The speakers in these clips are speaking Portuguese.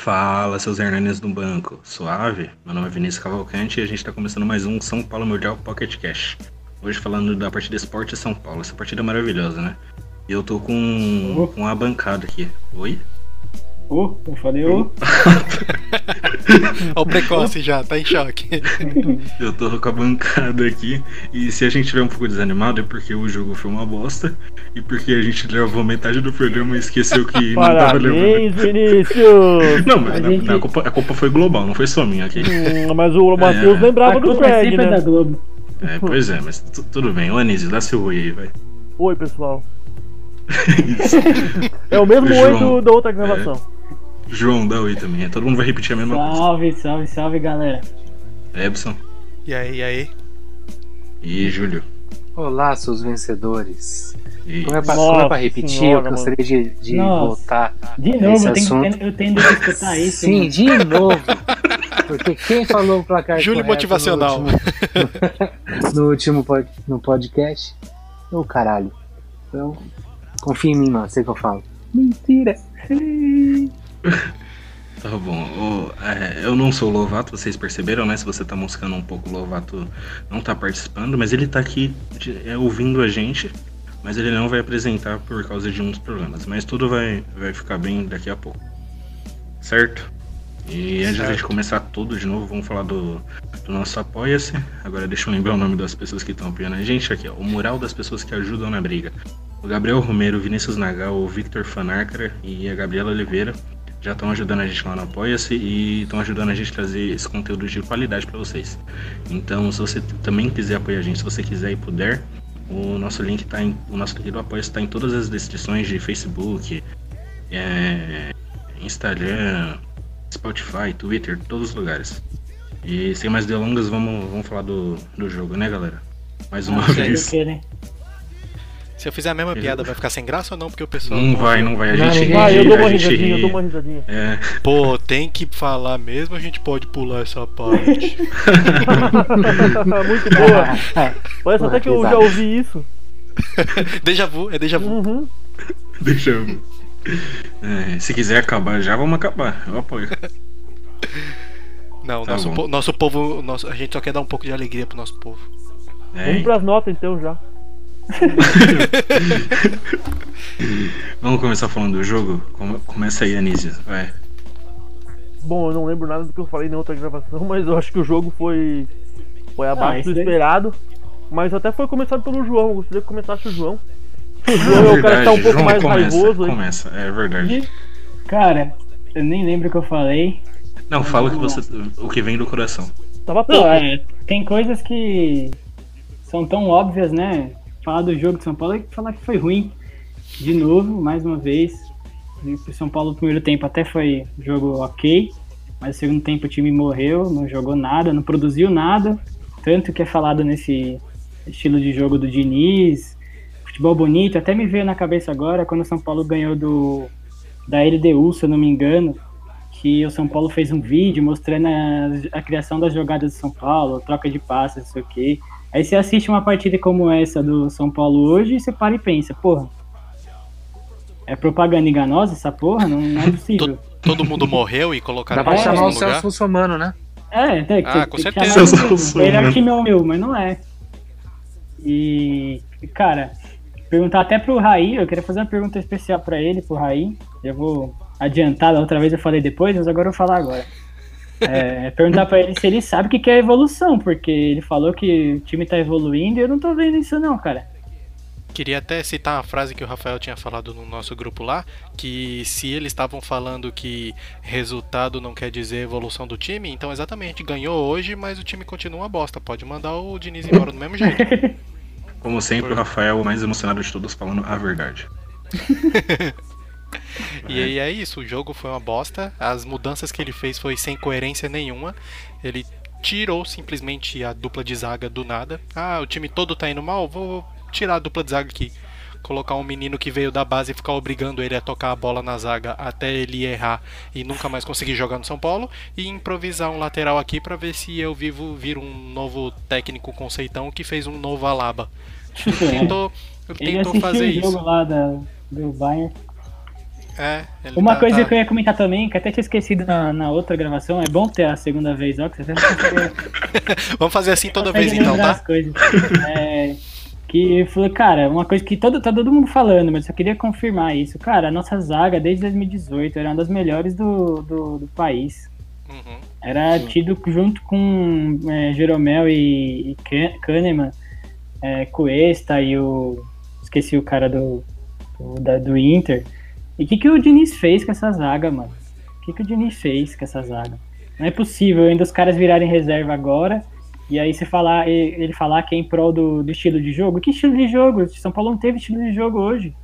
Fala, seus Hernanes do banco. Suave? Meu nome é Vinícius Cavalcante e a gente está começando mais um São Paulo Mundial Pocket Cash. Hoje falando da partida Esporte São Paulo. Essa partida é maravilhosa, né? E eu tô com, com a bancada aqui. Oi? Ô, eu falei ô. Olha o precoce já, tá em choque. Eu tô com a bancada aqui. E se a gente tiver um pouco desanimado é porque o jogo foi uma bosta. E porque a gente levou metade do programa e esqueceu que não tava levando. Parabéns, Vinícius! Não, mas A na- gente- na- a, culpa, a culpa foi global, não foi só minha aqui. Hum, mas o Matheus É. lembrava A do culpa é Fred, sempre né? da Globo. É, pois é, mas tu- tudo bem. Ô Anísio, dá seu oi aí, vai. Oi, pessoal. É o mesmo oi do, da outra gravação. João, dá oi também. Todo mundo vai repetir a mesma coisa. Salve, salve, salve, galera. Ebson E aí, e aí? e Júlio. Olá, seus vencedores. E... Como é pra, Nossa como é pra repetir? senhora, eu gostaria de, de voltar. De Esse novo, eu tenho, eu tenho que escutar isso. Sim, mano. de novo. Porque quem falou o placar Júlio motivacional. No último, no último pod- no podcast, o caralho. Então, confia em mim, mano. Sei o que eu falo. Mentira. Tá bom. É, eu não sou o Lovato, vocês perceberam, né? Se você tá moscando um pouco, o Lovato não tá participando, mas ele tá aqui de- é, ouvindo a gente. Mas ele não vai apresentar por causa de uns problemas. Mas tudo vai, vai ficar bem daqui a pouco. Certo? E antes Certo. começar tudo de novo, vamos falar do, do nosso Apoia-se. Agora deixa eu lembrar o nome das pessoas que estão apoiando a gente aqui, ó. O mural das pessoas que ajudam na briga. O Gabriel Romero, o Vinícius Nagal, o Victor Fanarcara e a Gabriela Oliveira já estão ajudando a gente lá no Apoia-se e estão ajudando a gente a trazer esse conteúdo de qualidade para vocês. Então, se você também quiser apoiar a gente, se você quiser e puder, o nosso link tá em, o nosso link do apoio está em todas as descrições de Facebook, é, Instagram, Spotify, Twitter, todos os lugares. E sem mais delongas, vamos, vamos falar do, do jogo, né, galera? Mais uma Ah, vez. que, né? Se eu fizer a mesma piada, vai ficar sem graça ou não? Porque o pessoal. Não vai, não vai. A gente Ah, eu dou uma risadinha, eu ri. dou uma risadinha. É, Pô, tem que falar mesmo, a gente pode pular essa parte. Muito boa. Parece até que eu já ouvi isso. déjà vu, é déjà vu. Uhum. deixa eu. É, se quiser acabar já, vamos acabar. Eu apoio. Não, Tá nosso, po- nosso povo. Nosso, a gente só quer dar um pouco de alegria pro nosso povo. É, Vamos pras notas então já. vamos começar falando do jogo? Come- Começa aí, Anísio. Vai. Bom, eu não lembro nada do que eu falei na outra gravação, mas eu acho que o jogo foi. Foi abaixo isso do esperado. Mas até foi começado pelo João. Eu gostaria que começasse o João. O João é o cara que tá um pouco João mais começa, raivoso aí. Começa, é verdade. Cara, eu nem lembro o que eu falei. Não, fala o que você, o que vem do coração. Tava pouco. Não, é, tem coisas que são tão óbvias, né? Falar do jogo de São Paulo é falar que foi ruim. De novo, mais uma vez. O São Paulo no primeiro tempo até foi jogo ok, mas no segundo tempo o time morreu, não jogou nada, não produziu nada. Tanto que é falado nesse estilo de jogo do Diniz, futebol bonito. Até me veio na cabeça agora quando o São Paulo ganhou do da LDU, se eu não me engano, que o São Paulo fez um vídeo mostrando a, a criação das jogadas do São Paulo, troca de passes, não sei o quê. Aí você assiste uma partida como essa do São Paulo hoje e você para e pensa, porra, é propaganda enganosa essa porra? Não, não é possível. Todo mundo morreu e colocaram Dá pra chamar o. Celso Russomano, né? É, tem, Ah, tem, com tem que certeza. chamar ele é Russomano. time meu, mas não é. E, cara, perguntar até pro Raí, eu queria fazer uma pergunta especial pra ele, pro Raí. Eu vou adiantar, da outra vez eu falei depois, mas agora eu vou falar agora. É, perguntar pra ele se ele sabe o que que é evolução, porque ele falou que o time tá evoluindo e eu não tô vendo isso não, cara. Queria até citar uma frase que o Rafael tinha falado no nosso grupo lá, que se eles estavam falando que resultado não quer dizer evolução do time, então exatamente, ganhou hoje, mas o time continua uma bosta. Pode mandar o Diniz embora do mesmo jeito. Como sempre, o Rafael, o mais emocionado de todos, falando a verdade. E aí é isso, o jogo foi uma bosta. As mudanças que ele fez foi sem coerência nenhuma. Ele tirou simplesmente a dupla de zaga do nada. Ah, o time todo tá indo mal, vou tirar a dupla de zaga aqui. Colocar um menino que veio da base e ficar obrigando ele a tocar a bola na zaga até ele errar e nunca mais conseguir jogar no São Paulo. E improvisar um lateral aqui para ver se eu vivo vir um novo técnico conceitão que fez um novo Alaba. Tentou, Ele tentou fazer o jogo isso. lá da, do Bayern. É, ele Uma tá- coisa tá- que eu ia comentar também, que até tinha esquecido na, na outra gravação, é bom ter a segunda vez, ó, que você Vamos fazer assim toda vez então, tá? as coisas. É, que falou, cara, uma coisa que todo, tá todo mundo falando, mas eu só queria confirmar isso. Cara, a nossa zaga desde 2018 era uma das melhores do, do, do país. Uhum. Era tido junto com é, Jeromel e, e Kahn- Kahneman, é, Cuesta e o. Esqueci o cara do, do, da- do Inter. E o que, que o Diniz fez com essa zaga, mano? O que, que o Diniz fez com essa zaga? Não é possível ainda os caras virarem reserva agora. E aí você falar, ele falar que é em prol do, do estilo de jogo. Que estilo de jogo? São Paulo não teve estilo de jogo hoje.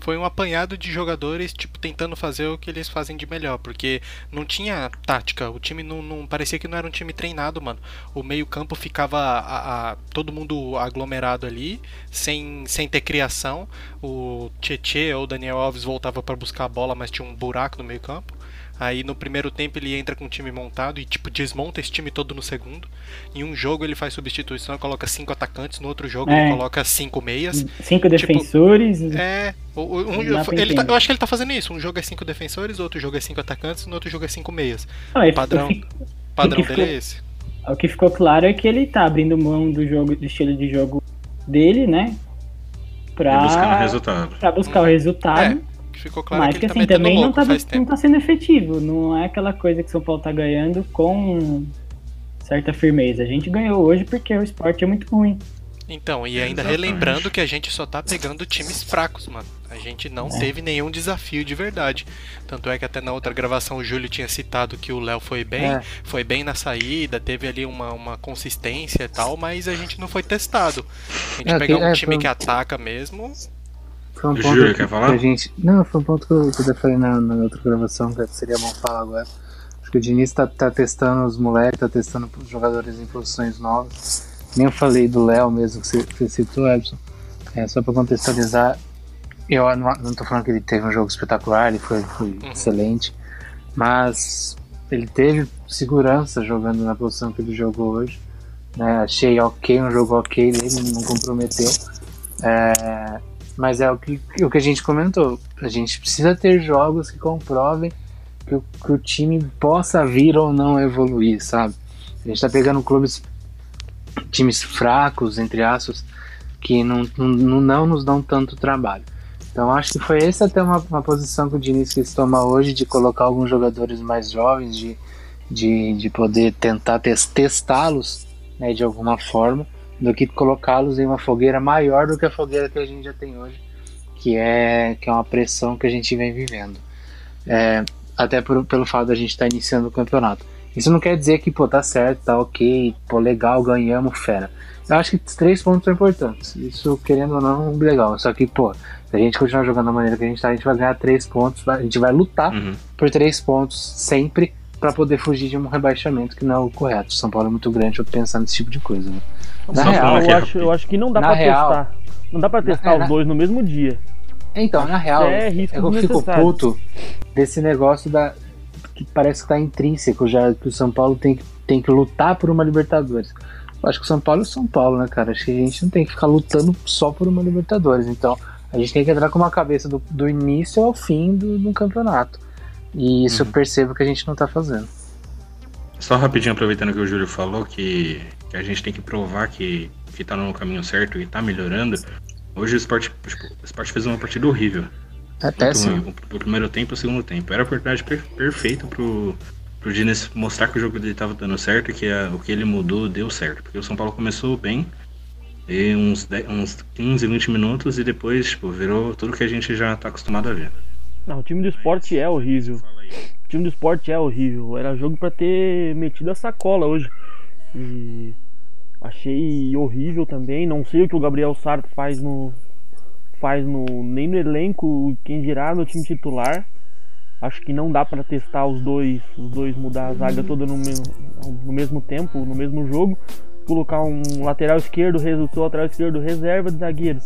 Foi um apanhado de jogadores, tipo, tentando fazer o que eles fazem de melhor, porque não tinha tática, o time não, não- parecia que não era um time treinado, mano. O meio-campo ficava a- a- todo mundo aglomerado ali, sem, sem ter criação. O Tietê ou o Daniel Alves voltava para buscar a bola, mas tinha um buraco no meio-campo. Aí no primeiro tempo ele entra com o time montado e tipo desmonta esse time todo no segundo. Em um jogo ele faz substituição, coloca cinco atacantes, no outro jogo É. ele coloca cinco meias. Cinco Tipo, defensores. É, o- o- um- ele tá- eu acho que ele tá fazendo isso. Um jogo é cinco defensores, outro jogo é cinco atacantes, no outro jogo é cinco meias. Não, ele- Padrão, o que- padrão dele ficou- é esse. O que ficou claro é que ele tá abrindo mão do jogo, do estilo de jogo dele, né? Pra, E buscando resultado. pra buscar o resultado. É, ficou claro mas que que ele tá assim, metendo também não louco tá, faz não tá sendo efetivo. Não é aquela coisa que São Paulo tá ganhando com certa firmeza. A gente ganhou hoje porque o esporte é muito ruim. Então, e ainda Exatamente. relembrando que a gente só tá pegando times fracos, mano. A gente não É. teve nenhum desafio de verdade. Tanto é que até na outra gravação o Júlio tinha citado que o Léo foi bem, É. foi bem na saída, teve ali uma, uma consistência e tal, mas a gente não foi testado. A gente É, pegar um é, time que ataca mesmo, Foi um ponto Júlio que quer falar? a gente. Não, foi um ponto que eu, que eu até falei na, na outra gravação, que seria bom falar agora. Acho que o Diniz tá, tá testando os moleques, tá testando os jogadores em posições novas. Nem eu falei do Léo mesmo, que você, que você citou, Edson. É, só pra contextualizar, eu não, não tô falando que ele teve um jogo espetacular, ele foi, foi excelente, mas ele teve segurança jogando na posição que ele jogou hoje. né? Achei ok, um jogo ok dele, não comprometeu. É, mas é o que, o que a gente comentou. A gente precisa ter jogos que comprovem que o, que o time possa vir ou não evoluir, sabe? A gente tá pegando clubes, times fracos, entre aspas, que não, não, não nos dão tanto trabalho. Então acho que foi essa até uma, uma posição que o Diniz quis tomar hoje, de colocar alguns jogadores mais jovens, de, de, de poder tentar tes- testá-los né, de alguma forma, do que colocá-los em uma fogueira maior do que a fogueira que a gente já tem hoje, que é, que é uma pressão que a gente vem vivendo. É, até por- pelo fato da gente estar iniciando o campeonato. Isso não quer dizer que, pô, tá certo, tá ok, pô, legal, ganhamos, fera. Eu acho que três pontos são importantes. Isso, querendo ou não, legal. Só que, pô, se a gente continuar jogando da maneira que a gente tá, a gente vai ganhar três pontos, a gente vai lutar Uhum. por três pontos sempre para poder fugir de um rebaixamento que não é o correto. São Paulo é muito grande pra pensar nesse tipo de coisa. Né? Na Só real, aqui eu, acho, eu acho que não dá real- testar. Não dá testar é, na- os dois no mesmo dia. Então, na real, É é, eu fico puto desse negócio da que parece que tá intrínseco já que o São Paulo tem que, tem que lutar por uma Libertadores. Eu acho que o São Paulo é o São Paulo, né, cara? Acho que a gente não tem que ficar lutando só por uma Libertadores. Então, a gente tem que entrar com uma cabeça do, do início ao fim do, do campeonato. E isso Uhum. eu percebo que a gente não tá fazendo. Só rapidinho, aproveitando que o Júlio falou que, que a gente tem que provar que, que tá no caminho certo e tá melhorando. Hoje o esporte, tipo, o esporte fez uma partida horrível. É péssimo. o primeiro tempo e o segundo tempo. Era a oportunidade per- perfeita pro, pro Diniz mostrar que o jogo dele tava dando certo e que a- o que ele mudou deu certo. Porque o São Paulo começou bem, e uns, 10 uns 15, 20 minutos e depois tipo, virou tudo que a gente já tá acostumado a ver. Não, o time do esporte é horrível. O time do esporte é horrível. Era jogo pra ter metido a sacola hoje. E achei horrível também. Não sei o que o Gabriel Sarto faz no. faz no. nem no elenco, quem dirá no time titular. Acho que não dá para testar os dois, os dois mudar a zaga toda no mesmo, no mesmo tempo, no mesmo jogo. Colocar um lateral esquerdo, resultou lateral esquerdo reserva de zagueiro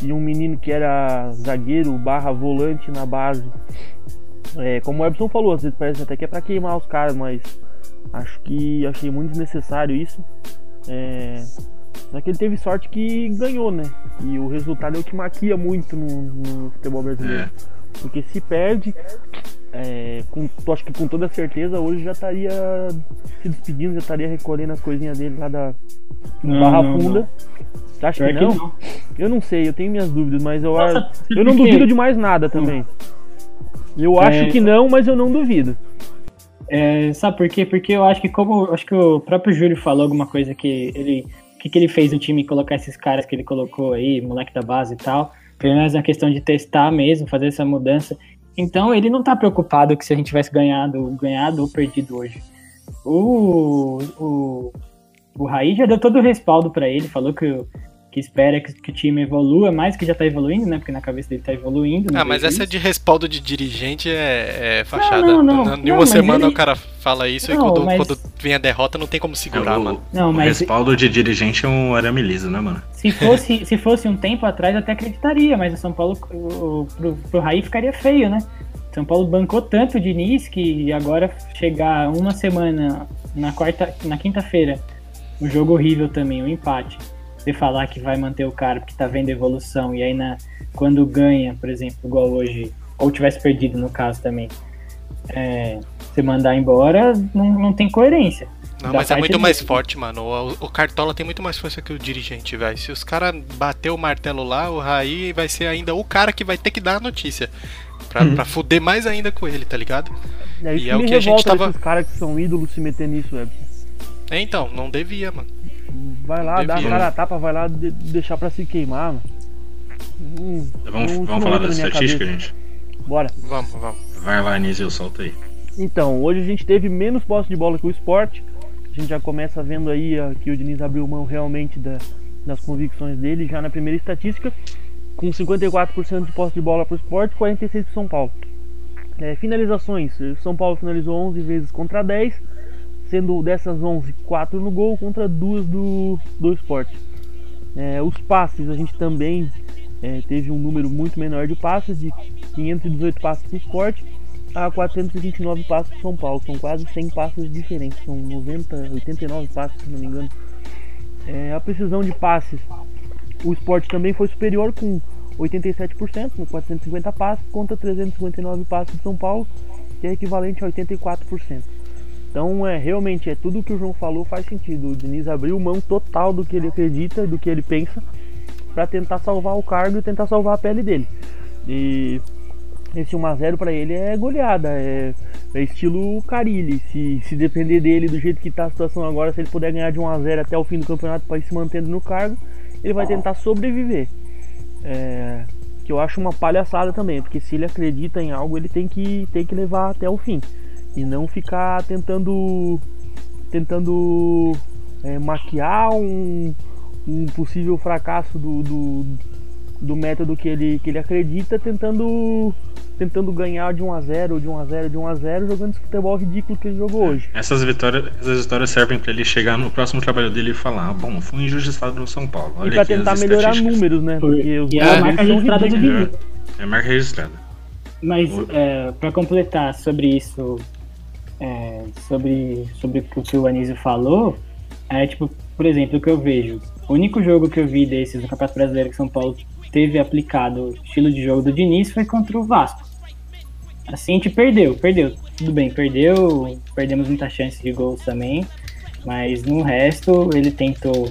e um menino que era zagueiro barra volante na base. É, como o Ebson falou, às vezes parece até que é para queimar os caras, mas acho que achei muito desnecessário isso. É, só que ele teve sorte que ganhou, né? E o resultado é o que maquia muito no, no futebol brasileiro. É. Porque se perde, é, com, acho que com toda certeza hoje já estaria se despedindo, já estaria recolhendo as coisinhas dele lá da não, Barra não, Funda. Não. Acha que não? que não? Eu não sei, eu tenho minhas dúvidas, mas eu, Nossa, eu não duvido de mais nada também. Eu é... acho que não, mas eu não duvido. É, sabe por quê? Porque eu acho que como acho que o próprio Júlio falou alguma coisa que ele que, que ele fez no time colocar esses caras que ele colocou aí, moleque da base e tal, pelo menos na questão de testar mesmo, fazer essa mudança. Então ele não tá preocupado que se a gente tivesse ganhado, ganhado ou perdido hoje. O, o, o Raí já deu todo o respaldo para ele, falou que que espera que, que, o time evolua mais que já tá evoluindo, né? Porque na cabeça dele tá evoluindo. Ah, mas essa de respaldo de dirigente é, é fachada. Não, não, não. Em uma semana ele... o cara fala isso não, e quando, mas... quando, vem a derrota não tem como segurar, é, o, mano. Não, mas... O respaldo de dirigente é um arame liso, né, mano? Se fosse, se fosse um tempo atrás, eu até acreditaria, mas o São Paulo, o, pro, pro Raí ficaria feio, né? São Paulo bancou tanto o Diniz que agora chegar uma semana na quarta, na quinta-feira, um jogo horrível também, um empate você falar que vai manter o cara porque tá vendo evolução e aí na, quando ganha, por exemplo, igual hoje, ou tivesse perdido no caso também, é, você mandar embora, não, não tem coerência. Não, mas é muito mais forte, mano. O, o, Cartola tem muito mais força que o dirigente, velho. Se os caras bater o martelo lá, o Raí vai ser ainda o cara que vai ter que dar a notícia. Pra, hum. pra fuder mais ainda com ele, tá ligado? É, e é o que a gente tava. Os caras que são ídolos se meter nisso, velho. É, então, não devia, mano. Vai lá, dá a cara a tapa, vai lá de, deixar pra se queimar, mano. Hum, vamos vamos falar da estatística, gente? Bora. Vamos, vamos. Vai lá, Anísio, solta aí. Então, hoje a gente teve menos posse de bola que o esporte. A gente já começa vendo aí que o Diniz abriu mão realmente da, das convicções dele já na primeira estatística, com 54% de posse de bola para o esporte, 46% para São Paulo. É, finalizações: São Paulo finalizou 11 vezes contra 10 sendo dessas 11, 4 no gol contra duas do, do esporte. É, os passes, a gente também é, teve um número muito menor de passes, de 518 passes para o esporte a 429 passes para São Paulo. São quase 100 passes diferentes, são 90, 89 passes, se não me engano. É, a precisão de passes, o esporte também foi superior com 87%, com 450 passes, contra 359 passes de São Paulo, que é equivalente a 84%. Então, é realmente é tudo que o João falou faz sentido. O Diniz abriu mão total do que ele acredita, do que ele pensa, para tentar salvar o cargo e tentar salvar a pele dele. E esse 1 a 0 para ele é goleada, é, é, estilo Carilli. Se, se depender dele do jeito que está a situação agora, se ele puder ganhar de 1 a 0 até o fim do campeonato para ir se mantendo no cargo, ele vai tentar sobreviver. É, que eu acho uma palhaçada também, porque se ele acredita em algo, ele tem que, tem que levar até o fim e não ficar tentando tentando é, maquiar um, um possível fracasso do, do, do, método que ele, que ele acredita, tentando tentando ganhar de 1 a 0 de 1 a 0 de 1 a 0 jogando esse futebol ridículo que ele jogou hoje. Essas vitórias, essas vitórias servem para ele chegar no próximo trabalho dele e falar: ah, "Bom, fui injustiçado no São Paulo". Olha e para tentar melhorar números, né? Porque os e é a marca registrada do vídeo. É a marca registrada. Mas é, para completar sobre isso, é, sobre, sobre o que o Anísio falou, é tipo, por exemplo, o que eu vejo. O único jogo que eu vi desses no Campeonato Brasileiro que São Paulo teve aplicado o estilo de jogo do Diniz foi contra o Vasco. Assim a gente perdeu, perdeu. Tudo bem, perdeu, perdemos muita chance de gols também, mas no resto ele tentou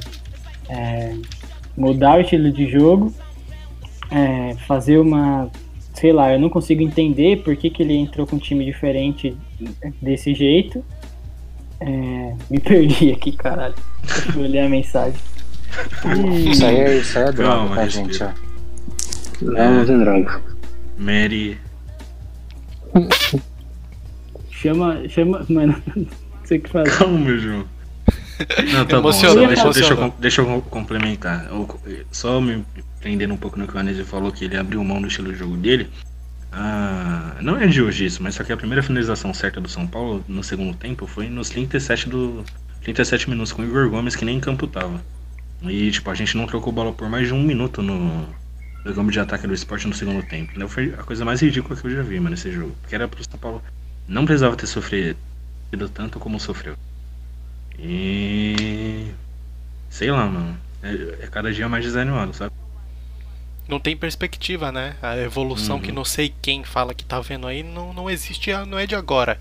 é, mudar o estilo de jogo, é, fazer uma sei lá, eu não consigo entender por que, que ele entrou com um time diferente desse jeito. É, me perdi aqui, caralho. Deixa eu ler a mensagem. Isso aí é, isso aí é droga, Calma, tá, gente? Ó. Não, não tem droga. Mary. chama, chama, mano, não sei o que fazer. Calma, meu João. Não, tá bom, deixa, deixa, eu, deixa eu complementar. Só me prendendo um pouco no que o Anísio falou, que ele abriu mão do estilo de jogo dele. Ah, Não é de hoje isso, mas só que a primeira finalização certa do São Paulo no segundo tempo foi nos 37 do 37 minutos com o Igor Gomes que nem em campo tava. E tipo, a gente não trocou bola por mais de um minuto no, no campo de ataque do esporte no segundo tempo. Então foi a coisa mais ridícula que eu já vi, mano, nesse jogo. Porque era pro São Paulo. Não precisava ter sofrido tanto como sofreu. E. Sei lá, mano. É, é cada dia mais desanimado, sabe? Não tem perspectiva, né? A evolução Uhum. que não sei quem fala que tá vendo aí não, não existe, não é de agora.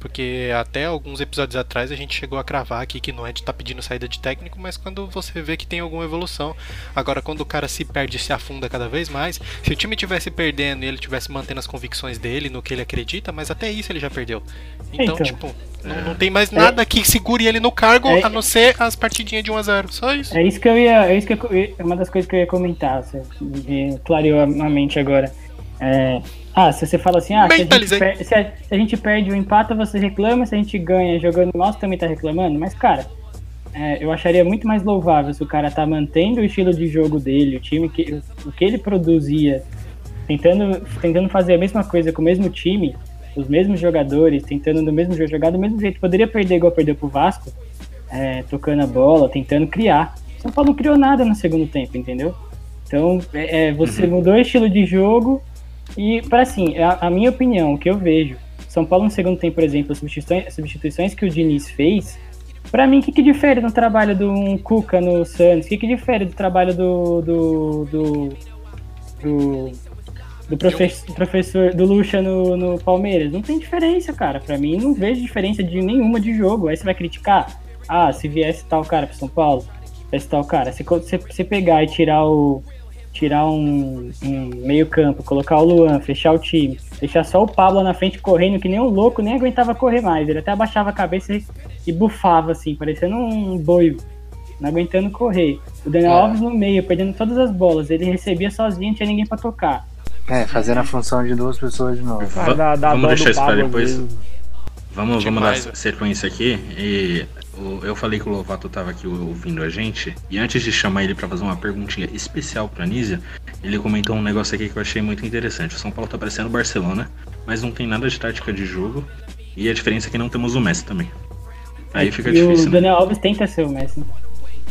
Porque até alguns episódios atrás a gente chegou a cravar aqui que não é de estar pedindo saída de técnico, mas quando você vê que tem alguma evolução. Agora, quando o cara se perde e se afunda cada vez mais, se o time tivesse perdendo e ele tivesse mantendo as convicções dele no que ele acredita, mas até isso ele já perdeu. Então, Então. tipo, não, não tem mais nada que segure ele no cargo É. a não ser as partidinhas de 1 a 0 Só isso. É isso que eu ia. É isso que eu, é uma das coisas que eu ia comentar. Você me clareou a a mente agora. É, ah, se você fala assim, ah, se a, per- se, a, se a gente perde ou empata, você reclama, se a gente ganha jogando mal, você também tá reclamando. Mas, cara, é, eu acharia muito mais louvável se o cara tá mantendo o estilo de jogo dele, o time que. o que ele produzia, tentando, tentando fazer a mesma coisa com o mesmo time, os mesmos jogadores, tentando no mesmo jogo jogar do mesmo jeito. Poderia perder igual perdeu pro Vasco, é, tocando a bola, tentando criar. São Paulo não criou nada no segundo tempo, entendeu? Então, é, é, você mudou o estilo de jogo e, para assim, a, a minha opinião, o que eu vejo, São Paulo no segundo tempo, por exemplo, as substituições, substituições que o Diniz fez, pra mim, o que, que difere do trabalho do um Cuca no Santos? O que, que difere do trabalho do. do. do. do, do profe- professor do Lucha no, no Palmeiras? Não tem diferença, cara. Pra mim, não vejo diferença de nenhuma de jogo. Aí você vai criticar? Ah, se viesse tal cara pro São Paulo, viesse tal cara. Se você, pegar e tirar o. Tirar um, um meio-campo, colocar o Luan, fechar o time, deixar só o Pablo na frente correndo, que nem um louco, nem aguentava correr mais. Ele até abaixava a cabeça e, e bufava, assim, parecendo um boi, não aguentando correr. O Daniel É. Alves no meio, perdendo todas as bolas. Ele recebia sozinho, não tinha ninguém pra tocar. É, fazendo a função de duas pessoas de novo. Va- dá- dá vamos deixar isso pra depois. vezes. Vamos, vamos dar né? sequência aqui. E o- eu falei que o Lovato tava aqui ouvindo a gente. E antes de chamar ele pra fazer uma perguntinha especial pra Nízia, ele comentou um negócio aqui que eu achei muito interessante. O São Paulo tá parecendo o Barcelona, mas não tem nada de tática de jogo. E a diferença é que não temos o Messi também. Aí fica e difícil. o né? Daniel Alves tenta ser o Messi.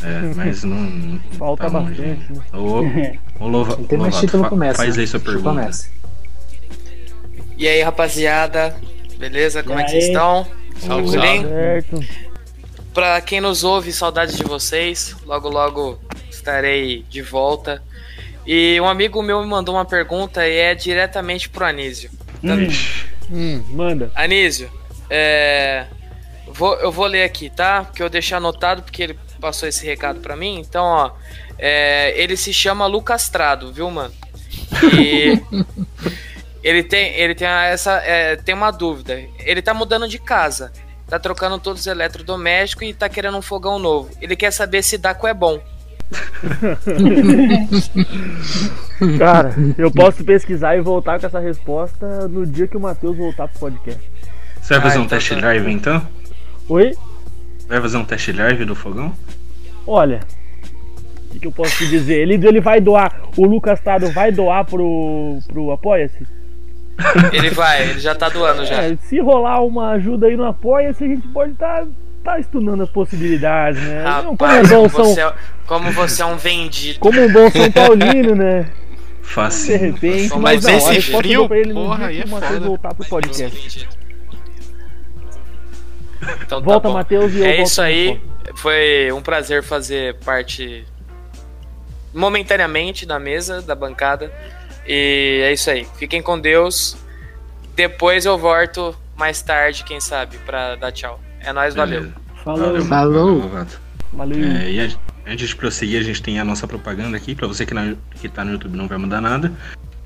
É, mas não. não Falta tá longe, bastante, né? Ô, ô Lova, Não tem mais título fa- com o Messi. Faz né? aí sua o pergunta. Messi. E aí, rapaziada? Beleza? Como E é que vocês estão? Salve, Tranquilinho? Certo. Pra quem nos ouve, saudades de vocês. Logo, logo estarei de volta. E um amigo meu me mandou uma pergunta e é diretamente pro Anísio. Vixe. Hum, manda. Anísio, é... vou- eu vou ler aqui, tá? Porque eu deixei anotado porque ele passou esse recado pra mim. Então, ó, é, ele se chama Lucas Trado, viu, mano? E ele tem, ele tem essa, é, tem uma dúvida. Ele tá mudando de casa, tá trocando todos os eletrodomésticos e tá querendo um fogão novo. Ele quer saber se Daco é bom. Cara, eu posso pesquisar e voltar com essa resposta no dia que o Matheus voltar pro podcast. Você vai fazer Ah, um então test tá. drive então? Oi? Vai fazer um test drive do fogão? Olha, o que, que eu posso te dizer? Ele, ele vai doar, o Lucas Tado vai doar pro, pro Apoia-se? Ele vai, ele já tá doando já. É, se rolar uma ajuda aí no Apoia-se, a gente pode estar tá, estudando as possibilidades, né? Não, como, é Rapaz, bom São, você, é, como você é um vendido. como um bom São Paulino, né? De Fácil. repente, Mas mas, esse frio, porra, aí que é foda. voltar pro podcast. Então, tá Volta, bom. Matheus, e eu É isso aí. Foi um prazer fazer parte momentaneamente da mesa, da bancada. E é isso aí. Fiquem com Deus. Depois eu volto mais tarde, quem sabe, pra dar tchau. É nóis, valeu. Falou. Valeu, Falou. valeu, Lovato. Valeu. É, e a- antes de prosseguir, a gente tem a nossa propaganda aqui. Pra você que, na, que tá no YouTube não vai mudar nada.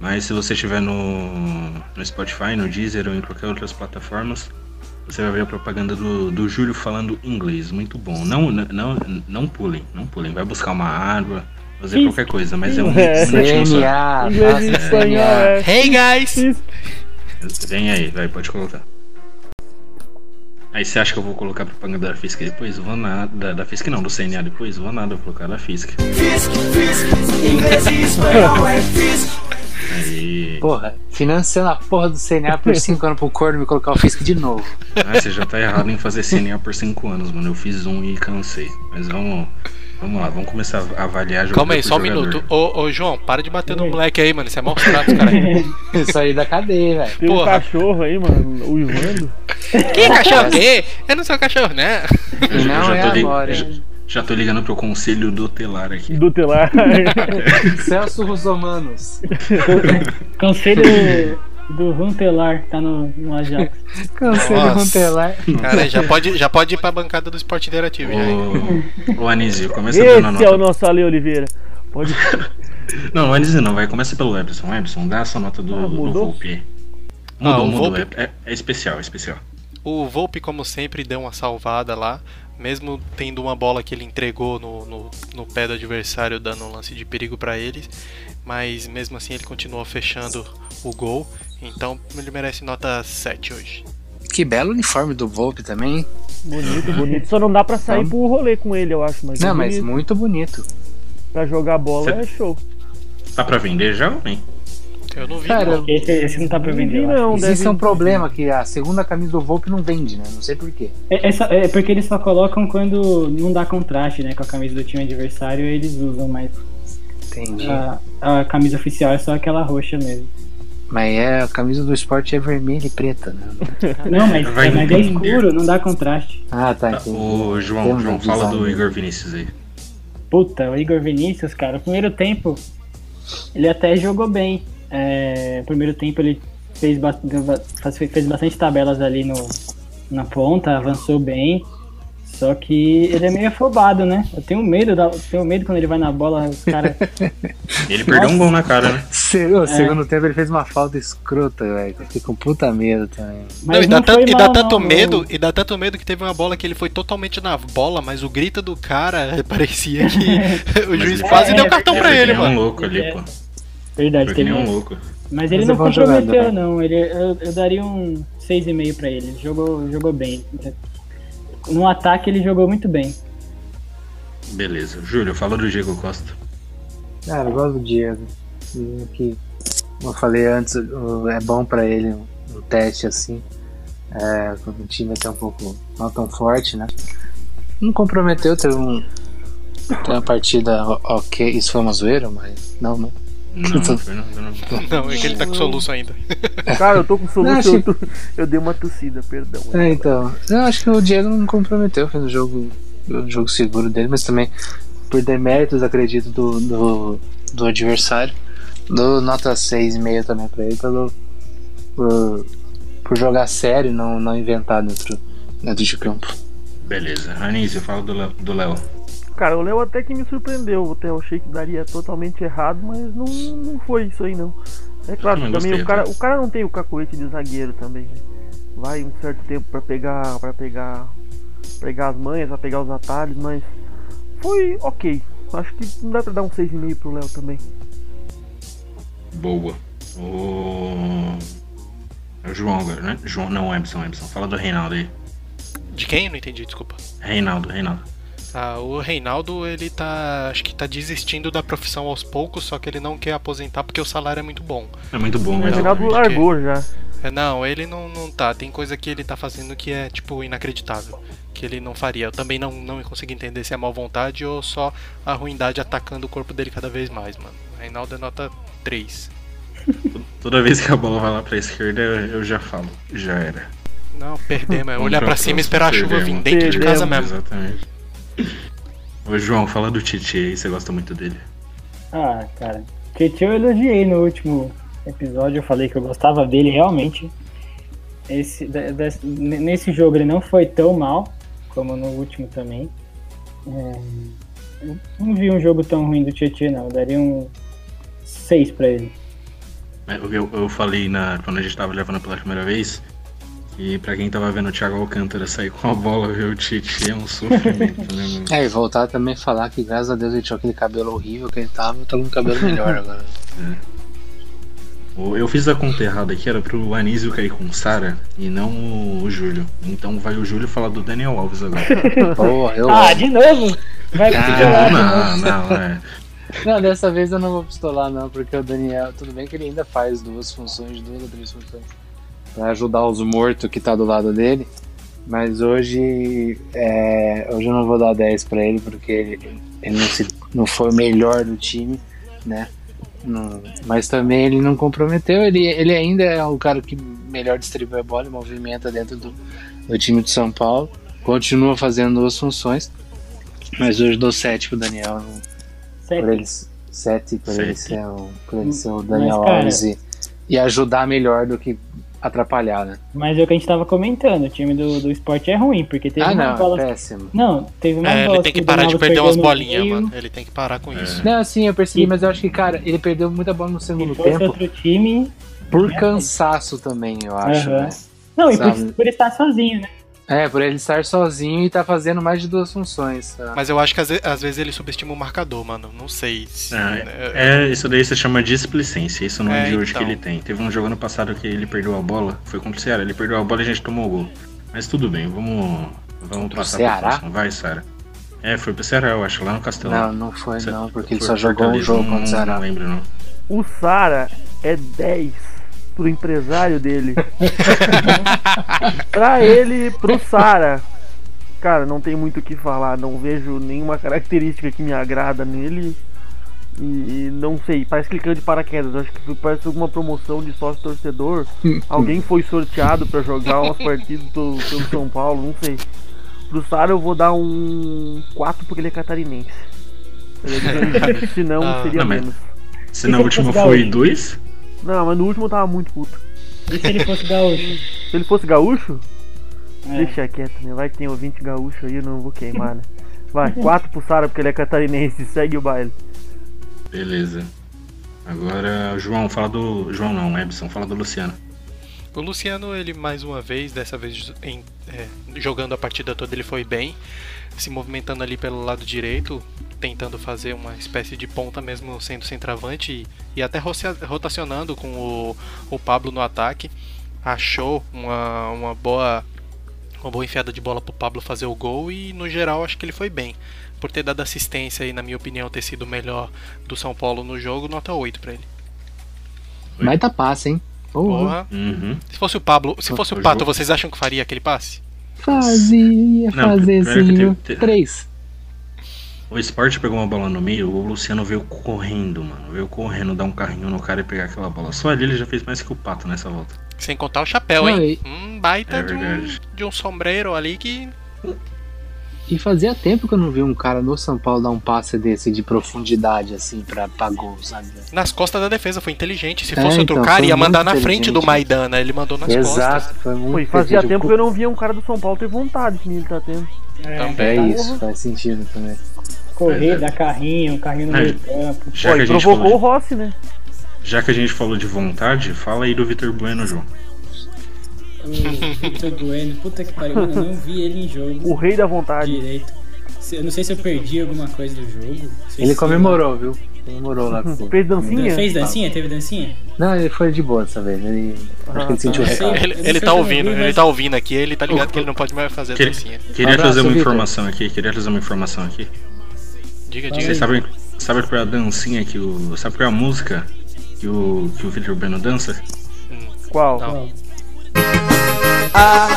Mas se você estiver no, no Spotify, no Deezer ou em qualquer outras plataformas, você vai ver a propaganda do, do Júlio falando inglês. Muito bom. Não, não, não pulem, não pulem. Vai buscar uma água, fazer Sim. qualquer coisa, mas é um, É. minutinho só. CNA, Inglês espanhol, CNA. é. Hey guys! Vem aí, vai, pode colocar. Aí você acha que eu vou colocar a propaganda da Fisk depois? Vou nada. Da, da Fisk não, do CNA depois? Vou nada, vou colocar da Fisk. Fisk, Fisk, inglês e espanhol é Fisk. Aí. Porra, financiando a porra do CNA por 5 anos pro corno me colocar o Fisk de novo. Ah, você já tá errado em fazer CNA por 5 anos, mano. Eu fiz um e cansei. Mas vamos. Vamos lá, vamos começar a avaliar jogador Calma aí, só um jogador. minuto. Ô, ô, João, para de bater no moleque aí, mano. Isso é mau trato, cara. Isso aí da cadeia, velho. Tem um cachorro aí, mano, uivando. Que cachorro quê? Eu não sou cachorro, né? Eu, Não eu é já, tô li- agora, já? Já tô ligando pro conselho tutelar aqui. Do telar. Celso Rusomanos. Conselho do Runtelar, tá no, no Ajax. Conselho. Runtelar. Cara, já pode, já pode ir pra bancada do esporte interativo? Ô, ô Anísio, começa dando a Esse é nota. o nosso Ale Oliveira. Pode. Não, o Anísio não, vai. Começa pelo Epson. Epson, dá essa nota do, Ah, do mudou? Volpe. Ah, Mudou, o mudou. Volpe- É, é- é especial, é especial. O Volpe, como sempre, deu uma salvada lá. Mesmo tendo uma bola que ele entregou no, no, no pé do adversário, dando um lance de perigo pra eles. Mas mesmo assim ele continuou fechando o gol. Então ele merece nota 7 hoje. Que belo uniforme do Volpe também. hein? Bonito, bonito. Só não dá pra sair pro rolê com ele, eu acho. Mas Não, é mas muito bonito. pra jogar bola Cê- é show. Tá pra vender já ou nem? Eu não vi. Cara, não. Esse, esse não tá pra Não vender. vi, não. Existe deve- um problema que a segunda camisa do Volpe não vende, né? Não sei porquê. É, é só- é porque eles só colocam quando não dá contraste, né? Com a camisa do time adversário, eles usam, mas Entendi. a, a camisa oficial é só aquela roxa mesmo. Mas é, a camisa do esporte é vermelha e preta, né? Não, mas, Vai é, mas é escuro, não dá contraste. Ah, tá, Tá, entendi. Ô, João, Temos João, fala do. Igor Vinícius aí. Puta, o Igor Vinícius, cara, o primeiro tempo ele até jogou bem. É, o primeiro tempo ele fez, fez bastante tabelas ali no, na ponta, avançou bem. Só que ele é meio afobado, né? Eu tenho medo, da, tenho medo quando ele vai na bola, os caras. Ele perdeu um gol na cara, né? É. O segundo tempo ele fez uma falta escrota, velho. Eu fiquei com puta medo também. Mas Não, e dá, não tan- foi e dá tanto não, medo, não. e dá tanto medo que teve uma bola que ele foi totalmente na bola, mas o grito do cara parecia que o juiz quase É, deu cartão é, pra que ele, um mano. louco ali, É. pô. Verdade, Foi que teve nem um um- louco. Mas ele Mas não comprometeu, jogador, né? não. Ele, eu, eu daria um 6,5 pra ele. Ele Jogou, jogou bem. No ataque ele jogou muito bem. Beleza. Júlio, fala do Diego Costa. Cara, eu gosto do Diego. Que, como eu falei antes, é bom pra ele o o teste assim. É, quando o time tá um pouco não tão forte, né? Não comprometeu, teve um. Teve uma partida ok. Isso foi uma zoeira, mas. Não, não. Não, Fernando, não. Não, é que ele tá com soluço ainda. Cara, eu tô com Não, solução. achei- Eu, tô- eu dei uma tossida, perdão. É, então. Eu acho que o Diego não comprometeu, fez um jogo, um jogo seguro dele, mas também por deméritos, acredito, do, do, do adversário. Dou nota 6,5 também pra ele, pelo, por, por jogar sério, não, não inventar dentro, dentro de campo. Beleza. Anísio, fala do Léo- do Léo. Cara, o Léo até que me surpreendeu. Até eu achei que daria totalmente errado, mas não, não foi isso aí não. É claro, também também gostei, o cara, o cara não tem o cacoete de zagueiro também. né? Vai um certo tempo pra pegar, para pegar, pegar as manhas, pra pegar os atalhos, mas foi ok. Acho que não dá pra dar um 6,5 pro Léo também. Boa. O. É o João agora, né? João, não, Ebson, Ebson. Fala do Reinaldo aí. De quem? Não entendi, desculpa. Reinaldo, Reinaldo. Ah, o Reinaldo, ele tá. Acho que tá desistindo da profissão aos poucos, só que ele não quer aposentar porque o salário é muito bom. É muito bom, O mas. Reinaldo largou já. É, não, ele não, não tá. Tem coisa que ele tá fazendo que é, tipo, inacreditável. Que ele não faria. Eu também não, não consigo entender se é mal vontade ou só a ruindade atacando o corpo dele cada vez mais, mano. O Reinaldo é nota 3. Toda vez que a bola vai lá pra esquerda, eu já falo. Já era. Não, perdemos. É olhar pra pra cima e esperar a chuva vir perdemos. dentro de casa mesmo. Exatamente. Ô, João, fala do Titi aí, você gosta muito dele. Ah, cara. Tietchan eu elogiei no último episódio, eu falei que eu gostava dele realmente. Esse, de- de- nesse jogo ele não foi tão mal como no último também. É, eu não vi um jogo tão ruim do Tietchan, não. Eu daria um 6 pra ele. É, Eu, eu, eu falei na, quando a gente tava levando pela primeira vez que pra quem tava vendo o Thiago Alcântara sair com a bola ver o Titi é um sofrimento, né, mano? É, e voltar também a falar que graças a Deus ele tinha aquele cabelo horrível que ele tava, tá com um cabelo melhor agora. O- Eu fiz a conta errada aqui, era pro Anísio cair com Sara e não o Júlio. Então vai o Júlio falar do Daniel Alves agora. Porra, eu. Ah, de novo? Vai Ah, não, novo. não, é. Não, dessa vez eu não vou pistolar, não, porque o Daniel, tudo bem que ele ainda faz duas funções, duas ou três funções, pra ajudar os mortos que tá do lado dele. Mas hoje, é, hoje eu não vou dar 10 pra ele, porque ele, ele não, se, não foi o melhor do time, né? Não- mas também ele não comprometeu, ele, ele ainda é o cara que melhor distribui a bola e movimenta dentro do, do time de São Paulo. Continua fazendo duas funções, mas hoje dou 7 pro Daniel. Sete. por ele, sete, por ele Sete. ser o, por ele ser o Mas, Daniel cara- Alves e, e ajudar melhor do que atrapalhar, né? Mas é o que a gente tava comentando, o time do, do esporte é ruim, porque teve ah, uma não, bola. é péssimo. Não, teve uma É, bola ele tem que parar de perder umas bolinhas, meio, mano. Ele tem que parar com isso. Não, sim, eu percebi, E- mas eu acho que, cara, ele perdeu muita bola no Se segundo tempo outro time. por É. cansaço também, eu acho, Aham. né? Não, e por, por estar sozinho, né? É, por ele estar sozinho e tá fazendo mais de duas funções. tá? Mas eu acho que às ve- às vezes ele subestima o marcador, mano. Não sei se. Ah, é- É, isso daí se chama displicência. Isso não é, É, de hoje então. que ele tem. Teve um jogo ano passado que ele perdeu a bola. Foi contra o Ceará. Ele perdeu a bola e a gente tomou o gol. Mas tudo bem, vamos, vamos Contra passar Ceará? pro próximo. Vai, Sara. É, foi pro Ceará, eu acho, lá no Castelão. Não, não foi Ce- não, porque ele só jogou um jogo não- contra o Ceará. Não lembro, não. O Sara é 10 pro empresário dele. pra ele, pro Sara. Cara, não tem muito o que falar, não vejo nenhuma característica que me agrada nele. E, e, não sei, parece que clicando de paraquedas. Acho que parece alguma promoção de sócio torcedor. Alguém foi sorteado para jogar umas partidas do, do, São Paulo, não sei. Pro Sara eu vou dar um 4 porque ele é catarinense. É Se não, ah, seria não, menos. Se na é última foi 2? Não, mas no último eu tava muito puto. E se ele fosse gaúcho? Se ele fosse gaúcho, É. deixa quieto, né? Vai que tem ouvinte gaúcho aí, eu não vou queimar, né? Vai, 4 pro Sara porque ele é catarinense, segue o baile. beleza. Agora, João, fala do. João não, Ebson, fala do Luciano. O Luciano, ele mais uma vez, dessa vez em- é, jogando a partida toda, ele foi bem, se movimentando ali pelo lado direito, tentando fazer uma espécie de ponta mesmo sendo centroavante e, e até rotacionando com o, o Pablo no ataque. Achou uma, uma boa uma boa enfiada de bola pro Pablo fazer o gol e no geral acho que ele foi bem. Por ter dado assistência e, na minha opinião, ter sido o melhor do São Paulo no jogo, nota 8 pra ele. Mas tá passa, hein? Porra. Uhum. Se fosse o Pablo, se fosse o O Pato, vocês acham que faria aquele passe? Fazia, Não, fazer primeiro que sim. teve- Três. O Sport pegou uma bola no meio, o Luciano veio correndo, mano. Veio correndo, dar um carrinho no cara e pegar aquela bola. Só ali ele já fez mais que o Pato nessa volta. Sem contar o chapéu, Não, hein? Um baita É de, um, de um sombreiro ali que. E fazia tempo que eu não vi um cara no São Paulo dar um passe desse de profundidade, assim, pra, pra gol, sabe? Nas costas da defesa foi inteligente. Se É, fosse outro então, cara, foi ia mandar na frente do. Maidana. Ele mandou nas costas. Exato, foi muito e fazia tempo que eu não via um cara do São Paulo ter vontade que ele tá tendo. É, Também. É isso, faz sentido também. correr, dar carrinho, carrinho no É. meio campo. Já Pô, que, e a gente provocou o falou Rossi, né? de, já que a gente falou de vontade, fala aí do Vitor Bueno, João. O Victor Bueno, puta que pariu, mano, eu não vi ele em jogo O rei da vontade. direito. Eu não sei se eu perdi alguma coisa do jogo. Ele comemorou, viu? Comemorou lá Fez dancinha? Fez dancinha? Teve dancinha? Não, ele foi de boa dessa vez. Ele... Acho que ele sentiu o tá. recado. Ele, ele tá ouvindo, vi, ele mas- tá ouvindo aqui, ele tá ligado que ele não pode mais fazer Que- dancinha. Queria Abraço, trazer uma informação aqui, queria trazer uma informação aqui. Diga, diga. Vocês sabem, sabem qual é a dancinha que o. Sabe qual é a música que o, que o Vitor Bueno dança? Qual? Não. A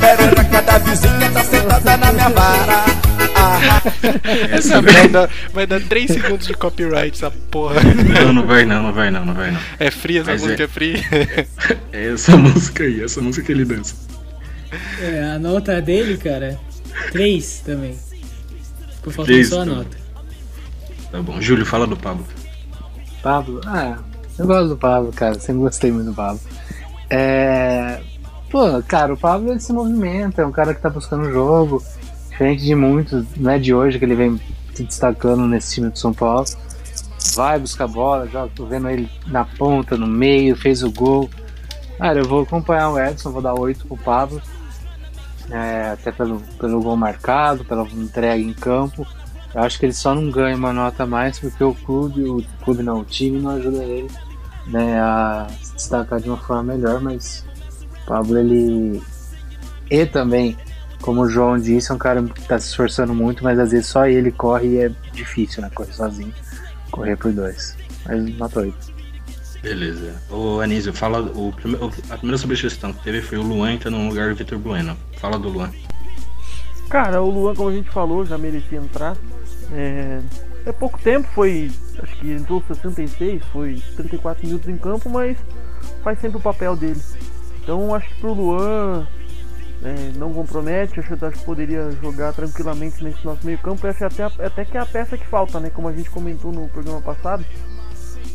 perereca da vizinha tá sentada na minha vara. Essa merda vai dar 3 segundos de copyright, essa porra. Não, não vai não, não vai não, não vai não. É fria, essa Mas música é- é fria. É essa música aí, essa música que ele dança. É, a nota dele, cara, 3 também. Ficou faltando Três só a também. nota. Tá bom. Júlio, fala do Pablo. Pablo, ah, eu gosto do Pablo, cara. Sempre gostei muito do Pablo. É. Pô, cara, o Pablo ele se movimenta, é um cara que tá buscando o jogo. Diferente de muitos, não é de hoje que ele vem se destacando nesse time do São Paulo. Vai buscar bola, joga, tô vendo ele na ponta, no meio, fez o gol. Cara, eu vou acompanhar o Edson, vou dar 8 pro Pablo. É, até pelo, pelo gol marcado, pela entrega em campo. Eu acho que ele só não ganha uma nota mais porque o clube, o clube não, o time não ajuda ele né, a destacar de uma forma melhor, mas o Pablo ele. E também como o João disse, é um cara que tá se esforçando muito, mas às vezes só ele corre e é difícil, né? Correr sozinho. Correr por dois. Mas nota 8. Beleza. Ô Anísio, fala. O, prime- o- a primeira substituição que teve foi o Luan entrando no lugar do Vitor Bueno. Fala do Luan. Cara, o Luan, como a gente falou, já merecia entrar. É, é pouco tempo, foi. Acho que entrou 66, foi 34 minutos em campo, mas faz sempre o papel dele. Então acho que pro Luan é, não compromete, acho, acho que poderia jogar tranquilamente nesse nosso meio campo. Essa é até, a- até que é a peça que falta, né? Como a gente comentou no programa passado.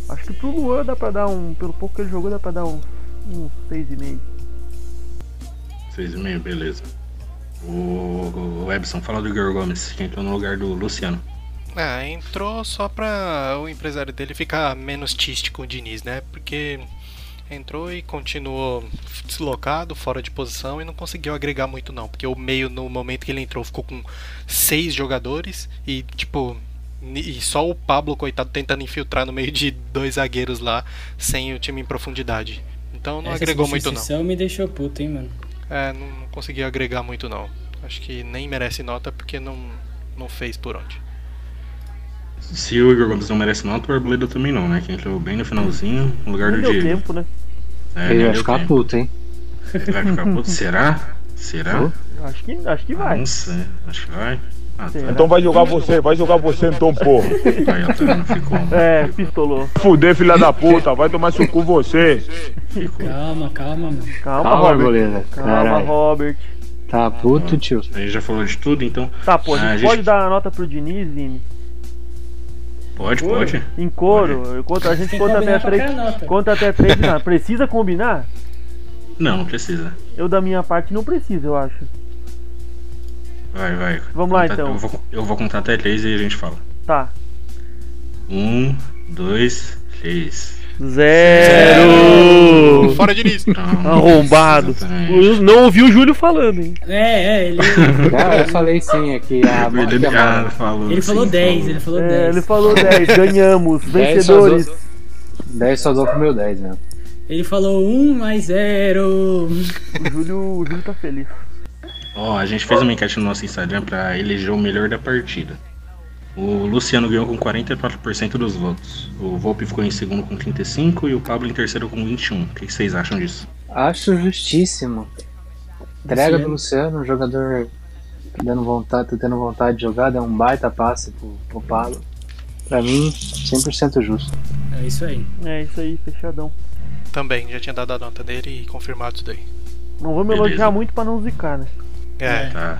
Acho que pro Luan dá pra dar um. Pelo pouco que ele jogou, dá pra dar um, um 6,5. Seis e meio, beleza. O, o Ebson, fala do Igor Gomes, que entrou no lugar do Luciano. Ah, entrou só pra o empresário dele ficar menos triste com o Diniz, né? Porque entrou e continuou deslocado, fora de posição e não conseguiu agregar muito não. Porque o meio, no momento que ele entrou, ficou com seis jogadores e, tipo, e só o Pablo, coitado, tentando infiltrar no meio de dois zagueiros lá, sem o time em profundidade. Então não Essa agregou muito não. me deixou puto, hein, mano. É, não, não conseguiu agregar muito não. Acho que nem merece nota porque não, não fez por onde. Se o Igor Gomes não merece nota, o Arboleda também não, né? Que entrou bem no finalzinho, no lugar Nem do deu Diego. tempo, né? É, ele vai ficar tempo. puto, hein? Vai ficar puto? Será? Será? Acho que, acho que vai. Não sei, acho que vai. Ah, tá. Então vai jogar você, vai jogar você então, porra. Aí, Otávio, ficou. É, pistolou. Fuder, filha da puta, vai tomar seu cu você. Calma, calma, mano. Calma, Calma, Robert. Calma. Robert. Tá puto, tio? A gente já falou de tudo, então. Tá, pô, a Ah, gente, pode dar a nota pro Diniz, Vini? Pode, pode. Em coro. Eu conto, a gente conta até três. Conta até três. Não, precisa combinar? Não, não precisa. Eu da minha parte não preciso, eu acho. Vai, vai. Vamos lá, Conta- então. Eu vou, eu vou contar até três e a gente fala. Tá. Um, dois, três. Zero! Fora Diniz! Pronto, Arrombado. exatamente. Não ouvi o Júlio falando, hein? É, é, ele, Cara, eu falei sim aqui. A Ele, a ah, falou, ele falou sim, 10, ele falou É, 10. ele falou 10, ganhamos, 10 só vencedores. dou- 10 só dou pro meu 10, né? Ele falou 1 mais 0. O Júlio, o Júlio tá feliz. Ó, a gente fez uma enquete no nosso Instagram pra eleger o melhor da partida. O Luciano ganhou com 44% dos votos. O Volpe ficou em segundo com 35% e o Pablo em terceiro com 21%. O que que vocês acham disso? Acho justíssimo. Entrega do Luciano, um jogador dando vontade, tá tendo vontade de jogar, deu um baita passe pro, pro Pablo. Pra mim, 100% justo. É isso aí. É isso aí, fechadão. Também, já tinha dado a nota dele e confirmado isso daí. Não vamos Beleza. elogiar muito pra não zicar, né? É, Tá.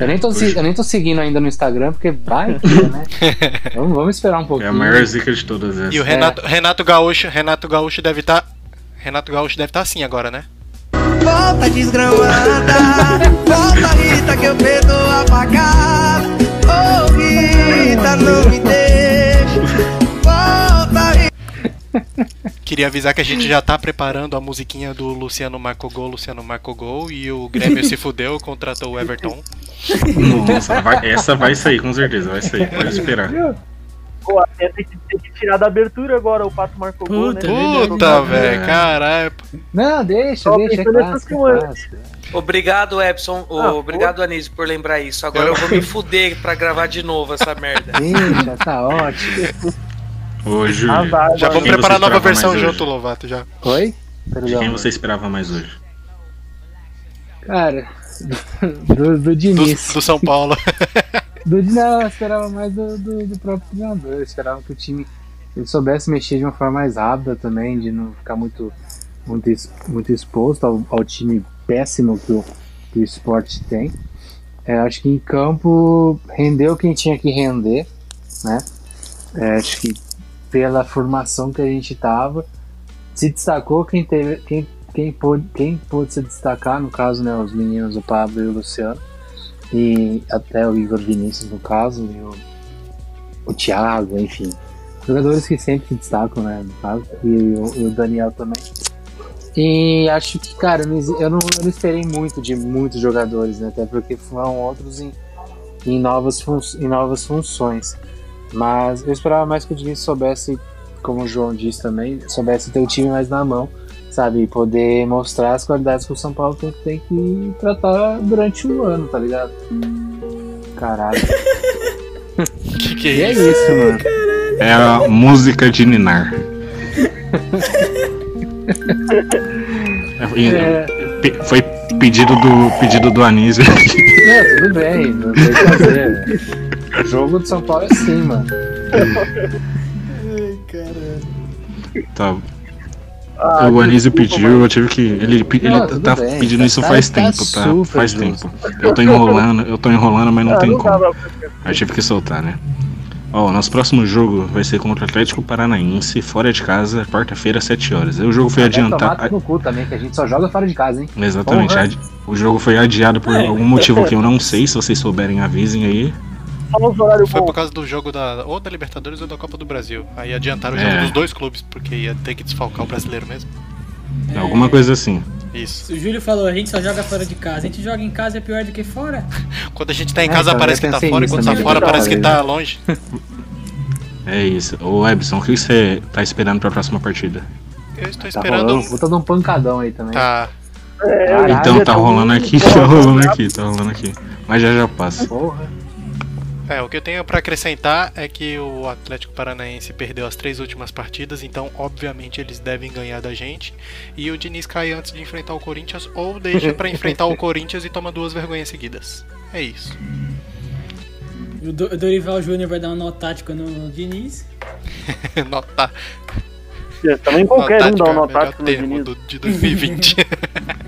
eu, nem tô, eu nem tô seguindo ainda no Instagram, porque vai, né? vamos, vamos esperar um É pouquinho. a maior zica de todas essas. E o Renato, Renato Gaúcho, Renato Gaúcho deve estar. Renato Gaúcho deve estar assim agora, né? Volta desgramada, volta Rita que eu perdoo a facada. Ô Rita, não me deixa. Queria avisar que a gente já tá preparando a musiquinha do Luciano Marco Gol, Luciano Marco Gol, e o Grêmio se fudeu, contratou o Everton. Nossa, vai- essa vai sair, com certeza, vai sair. Pode esperar. Pô, até tem que, tem que tirar da abertura agora, o Pato marcou gol, né? Puta, Puta, velho, caralho. Não, deixa, Só deixa, é clássico, é clássico. Obrigado, Epson. Ah, obrigado, Anísio, por lembrar isso. Agora eu vou me fuder pra gravar de novo essa merda. Deixa, tá ótimo. Ô, Júlio. Azar, Já agora. vamos preparar a nova versão junto, hoje? Lovato, já. Oi? De Perdão. quem você esperava mais hoje? Cara, do, do Do, Diniz. do São Paulo. Do, não, eu esperava mais do, do, do próprio treinador. Eu esperava que o time ele soubesse mexer de uma forma mais rápida também, de não ficar muito, muito, muito exposto ao, ao time péssimo que o, que o esporte tem. É, acho que em campo rendeu quem tinha que render, né? É, acho que pela formação que a gente tava, se destacou quem teve, quem, quem, pôde, quem pôde se destacar, no caso, né, os meninos, o Pablo e o Luciano e até o Igor Vinícius no caso, e o, o Thiago, enfim. Jogadores que sempre se destacam, né, no caso, e, o, e o Daniel também. E acho que, cara, eu não, eu não, esperei muito de muitos jogadores, né, até porque foram outros em, em, novas, em novas funções. Mas eu esperava mais que o Diniz soubesse, como o João disse também, soubesse ter o time mais na mão, sabe? E poder mostrar as qualidades que o São Paulo tem, tem que tratar durante o ano, tá ligado? Caralho. Que que E é é isso? isso, mano. É a música de Ninar. É. Pe- Foi pedido do, pedido do Anísio. Não, tudo bem, não tem o que fazer. O jogo do São Paulo é assim, mano. Ai, caralho. Tá. Ah, o Anísio desculpa, pediu, eu tive que. Ele, ele Não, tudo tá bem, pedindo tá- isso tá- faz tá tempo, tá? Faz justo. tempo. Eu tô enrolando, eu tô enrolando, mas não Ah, tem não como. Aí tive que soltar, né? Ó, nosso próximo jogo vai ser contra o Atlético Paranaense, fora de casa, quarta-feira, 7 horas. O jogo foi adiantado. no cu também, que a gente só joga fora de casa, hein? Exatamente. Adi- O jogo foi adiado por algum motivo que eu não sei. Se vocês souberem, avisem aí. Horários Foi bons. por causa do jogo da ou da Libertadores ou da Copa do Brasil. Aí adiantaram o É. jogo dos dois clubes, porque ia ter que desfalcar o brasileiro mesmo. É, Alguma coisa assim. Isso. O Júlio falou, a gente só joga fora de casa. A gente joga em casa é pior do que fora. Quando a gente tá em É, casa então, parece que tá fora, e quando tá fora parece que tá longe. É isso. Ô Ebson, o que você tá esperando pra próxima partida? Eu estou Tá esperando. rolando puta de um pancadão aí também. Tá. É, Então tá rolando aqui, bom, tá rolando aqui, tá rolando aqui. Mas já já passa. Porra. É, o que eu tenho pra acrescentar é que o Atlético Paranaense perdeu as três últimas partidas, então obviamente eles devem ganhar da gente. E o Diniz cai antes de enfrentar o Corinthians ou deixa pra enfrentar o Corinthians e toma duas vergonhas seguidas. É isso. O Do- o Dorival Júnior vai dar um nó tático no Diniz. Nota. É, Também qualquer um dá um nó melhor tático no termo Diniz. do, de 2020.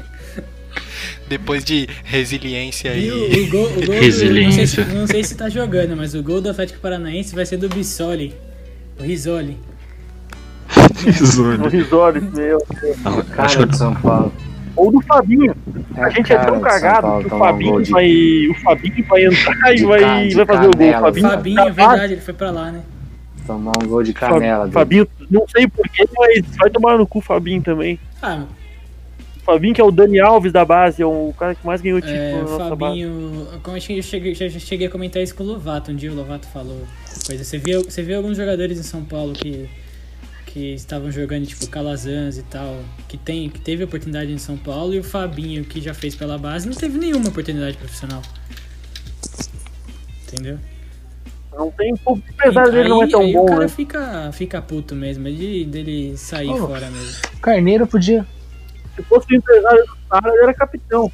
Depois de resiliência E e. o, o gol, o gol do- Resiliência. não, sei se, não sei se tá jogando, mas o gol do Atlético Paranaense vai ser do Bissoli. O Risoli. No risório, meu. Acho Cara que de São Paulo. Ou do Fabinho. É A gente é cara tão cagado Paulo que o um Fabinho de- vai. O Fabinho vai entrar e vai, vai fazer o gol. O. Fabinho, Fabinho, é verdade, ele foi pra lá, né? Tomar um gol de canela. dele. Fabinho, não sei porquê, mas vai tomar no cu o Fabinho também. Ah, O Fabinho, que é o Dani Alves da base, é o cara que mais ganhou título é, na o nossa base. Fabinho. Como eu cheguei, já cheguei a comentar isso com o Lovato. Um dia o Lovato falou coisa. Você vê, você vê alguns jogadores em São Paulo que, que estavam jogando, tipo Calazans e tal, que, tem, que teve oportunidade em São Paulo, e o Fabinho, que já fez pela base, não teve nenhuma oportunidade profissional. Entendeu? Não tem pouco. Apesar dele não é tão aí bom, o cara né? fica, fica puto mesmo, é de, dele sair Oh. fora mesmo. Carneiro podia. Se fosse o empresário do cara, ele era capitão.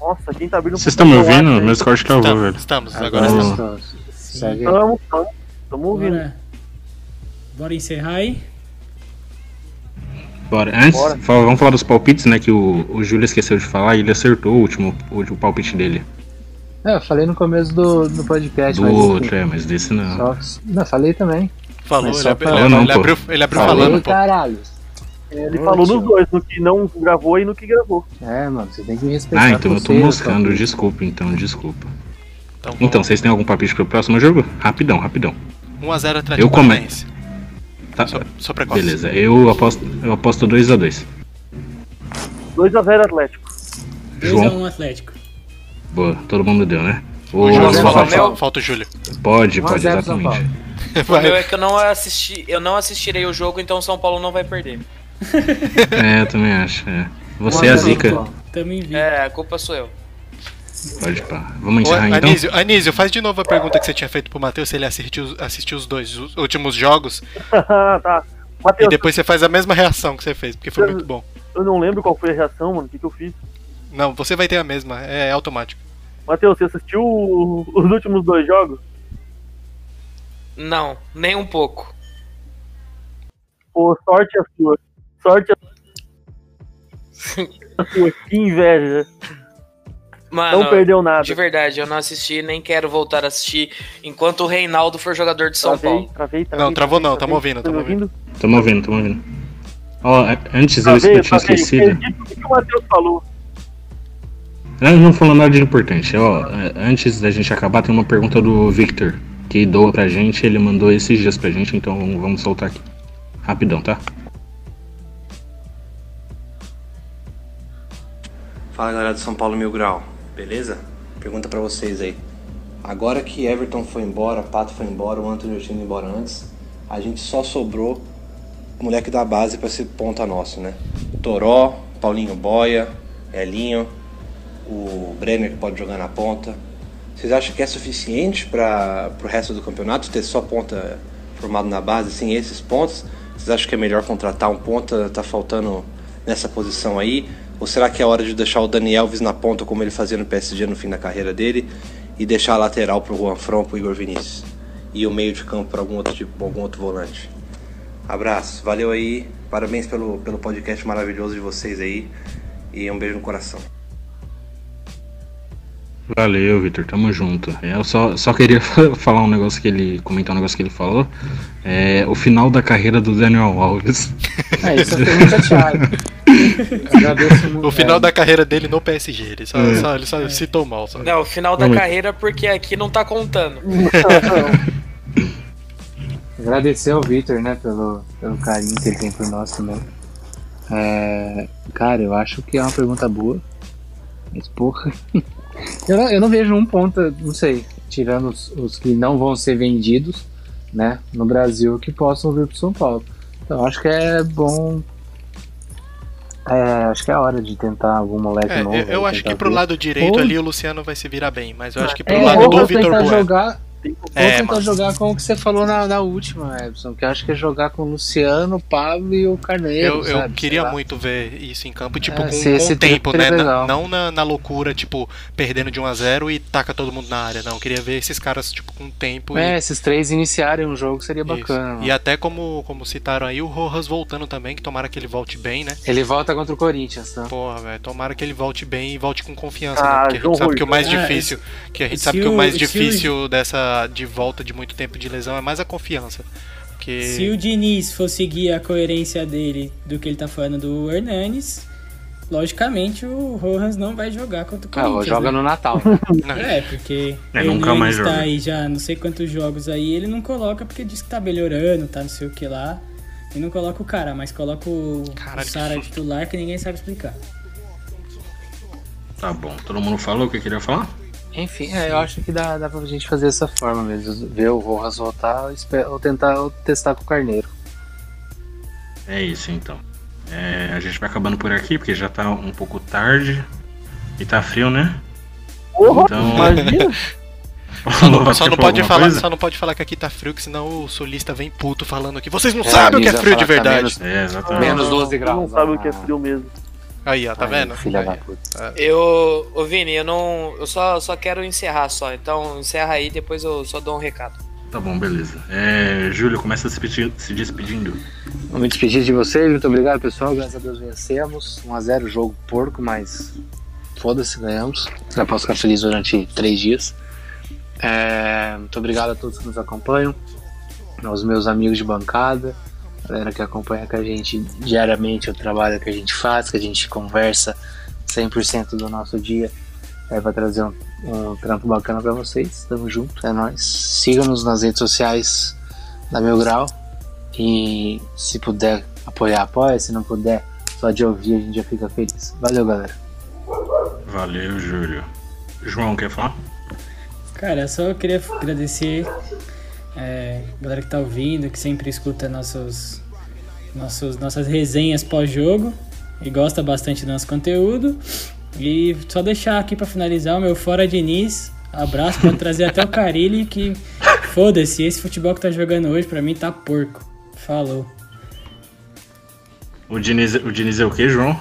Nossa, quem tá abrindo Vocês estão me ouvindo? hein? Meus cortes travou, velho. Estamos, estamos. Agora Agora estamos. estamos. Tamo, tamo ouvindo. Bora, bora encerrar aí? Bora. Antes, Bora. fala- vamos falar dos palpites, né? Que o, o Júlio esqueceu de falar e ele acertou o último, o último palpite dele. É, eu falei no começo do, do podcast. Do mas, outro, é, mas desse não. Só, não, falei também. Falou, ele, pra- não, ele abriu, ele abriu Falei, falando, pô. caralho. Ele Ô, falou tio. nos dois, no que não gravou e no que gravou. É, mano, você tem que me respeitar. Ah, então eu tô moscando, São desculpa, então, desculpa. Então, Então, vocês têm algum palpite pro próximo jogo? Rapidão, rapidão. 1x0 Atlético Eu come- Paranaense. Tá, Sou, sou precoce. beleza, eu aposto, eu aposto 2x2. 2x0 Atlético. 2x1 João, Atlético. boa, todo mundo deu, né? O fala, Rafael. falta, falta o Júlio. Pode, 1 a pode, 0 São exatamente. O meu é que eu não assisti, eu não assistirei o jogo, então o São Paulo não vai perder. É, eu também acho. É. Você é a 1 a 0 zica. São Paulo. Tamo em vídeo. É, a culpa sou eu. Pode pá. Vamos Ô, encerrar então? Anísio, Anísio, faz de novo a pergunta que você tinha feito pro Matheus se ele assistiu, assistiu os dois os últimos jogos. tá. E Matheus, depois você faz a mesma reação que você fez, porque foi muito bom. eu não lembro qual foi a reação, mano. O que, que eu fiz? Não, você vai ter a mesma, é automático. Matheus, você assistiu o- os últimos dois jogos? Não, nem um pouco. Pô, sorte a sua. Sorte a sua. Que inveja. Mano, Não perdeu nada. de verdade, eu não assisti, nem quero voltar a assistir enquanto o Reinaldo for jogador de São Travei, Paulo. travei, travei. Não, travou não, tamo ouvindo, Tá tamo ouvindo. Tamo ouvindo, tamo ouvindo. Ó, a- antes eu, Travei, eu tinha travei. esquecido. Tudo que o Matheus falou. Não, não falando nada de importante. Ó, é, antes da gente acabar, tem uma pergunta do Victor, que doa pra gente. Ele mandou esses dias pra gente, então vamos soltar aqui. Rapidão, tá? Fala galera do São Paulo Mil Grau, beleza? Pergunta pra vocês aí. Agora que Everton foi embora, Pato foi embora, o tinha ido embora antes, a gente só sobrou moleque da base para ser ponta nosso, né? Toró, Paulinho Boia, Elinho, o Brenner que pode jogar na ponta. Vocês acham que é suficiente para o resto do campeonato ter só ponta formado na base, assim, esses pontos? Vocês acham que é melhor contratar um ponta? Tá faltando nessa posição aí? Ou será que é hora de deixar o Dani Alves na ponta como ele fazia no PSG no fim da carreira dele e deixar a lateral pro Juan Fron, pro Igor Vinícius e o meio de campo para algum outro tipo, algum outro volante? Abraço, valeu aí, parabéns pelo, pelo podcast maravilhoso de vocês aí e um beijo no coração. Valeu, Vitor, tamo junto. É, eu só, só queria falar um negócio que ele. comentar um negócio que ele falou. É o final da carreira do Daniel Alves. É, isso eu fiquei muito chateado. Agradeço muito. O final é. da carreira dele no PSG, ele só, É. só- ele só citou mal. Só. Não, o final da Vamos. carreira porque aqui não tá contando. Agradecer ao Victor, né, pelo, pelo carinho que ele tem por nós também. É, cara, eu acho que é uma pergunta boa. Mas, porra. Eu, não, eu não vejo um ponto, não sei, tirando os, os que não vão ser vendidos, né, no Brasil, que possam vir pro São Paulo. Então, acho que é bom. É, acho que é a hora de tentar algum moleque É, novo. eu, eu aí, acho que pro ver. lado direito Ou- ali o Luciano vai se virar bem, mas eu acho que pro É, lado do Vitor jogar, ou É, tentar mano. jogar com o que você falou na, na última, Edson, que eu acho que é jogar com o Luciano, o Pablo e o Carneiro. Eu, eu sabe? queria Sei lá. muito ver isso em campo, tipo, É, com, se com tempo, né? Na- não na, na loucura, tipo, perdendo de 1 a 0 e taca todo mundo na área. Não, eu queria ver esses caras, tipo, com tempo É, e. esses três iniciarem um jogo seria Isso. bacana. E até como, como citaram aí, o Rojas voltando também, que tomara que ele volte bem, né? Ele volta contra o Corinthians, tá? Porra, velho, tomara que ele volte bem e volte com confiança, Ah, né? Porque a gente sabe que o mais João- difícil, que a gente sabe que o mais difícil dessa de volta de muito tempo de lesão é mais a confiança. Porque Se o Diniz for seguir a coerência dele do que ele tá falando do Hernanes, logicamente o Rojas não vai jogar contra o Ah, Corinthians. joga né? no Natal. É, porque É, o nunca mais Hernanes tá joga. aí já não sei quantos jogos aí, ele não coloca porque diz que tá melhorando, tá não sei o que lá. E não coloca o cara, mas coloca o, Caralho, o Sara titular que ninguém sabe explicar. Tá bom, todo mundo falou o que queria falar? Enfim, é, eu acho que dá, dá pra gente fazer dessa forma mesmo. Ver o Rojas voltar ou tentar testar com o Carneiro. É isso então. É, a gente vai acabando por aqui, porque já tá um pouco tarde. E tá frio, né? Porra, Então- imagina. Só não, só não pode falar, coisa? só não pode falar que aqui tá frio, que senão o sulista vem puto falando que vocês não É, sabem o que é frio de tá verdade. menos- É, exatamente. Menos 12 Você graus. não sabe o que é frio mesmo. Aí, ó, tá aí, vendo? Filha Aí. da puta. Eu, ô Vini, eu não. Eu só, só quero encerrar só. Então encerra aí, depois eu só dou um recado. Tá bom, beleza. É, Júlio, começa se despedindo. Se despedindo. Vou me despedir de vocês, muito obrigado pessoal, graças a Deus vencemos. 1x0 jogo porco, mas foda-se, ganhamos. Já posso ficar feliz durante três dias. É, muito obrigado a todos que nos acompanham, aos meus amigos de bancada, galera que acompanha com a gente diariamente o trabalho que a gente faz, que a gente conversa 100% do nosso dia. É, vai trazer um, um trampo bacana pra vocês. Tamo junto, é nóis. Siga-nos nas redes sociais da Meu Grau. E se puder apoiar, apoia. Se não puder, só de ouvir a gente já fica feliz. Valeu, galera. Valeu, Júlio. João, quer falar? Cara, só eu queria agradecer é, a galera que tá ouvindo, que sempre escuta nossos, nossos, nossas resenhas pós-jogo e gosta bastante do nosso conteúdo. E só deixar aqui pra finalizar o meu Fora Diniz. Abraço, pode trazer até o Carilli, que foda-se, esse futebol que tá jogando hoje pra mim tá porco. Falou. O Diniz, o Diniz é o que, João?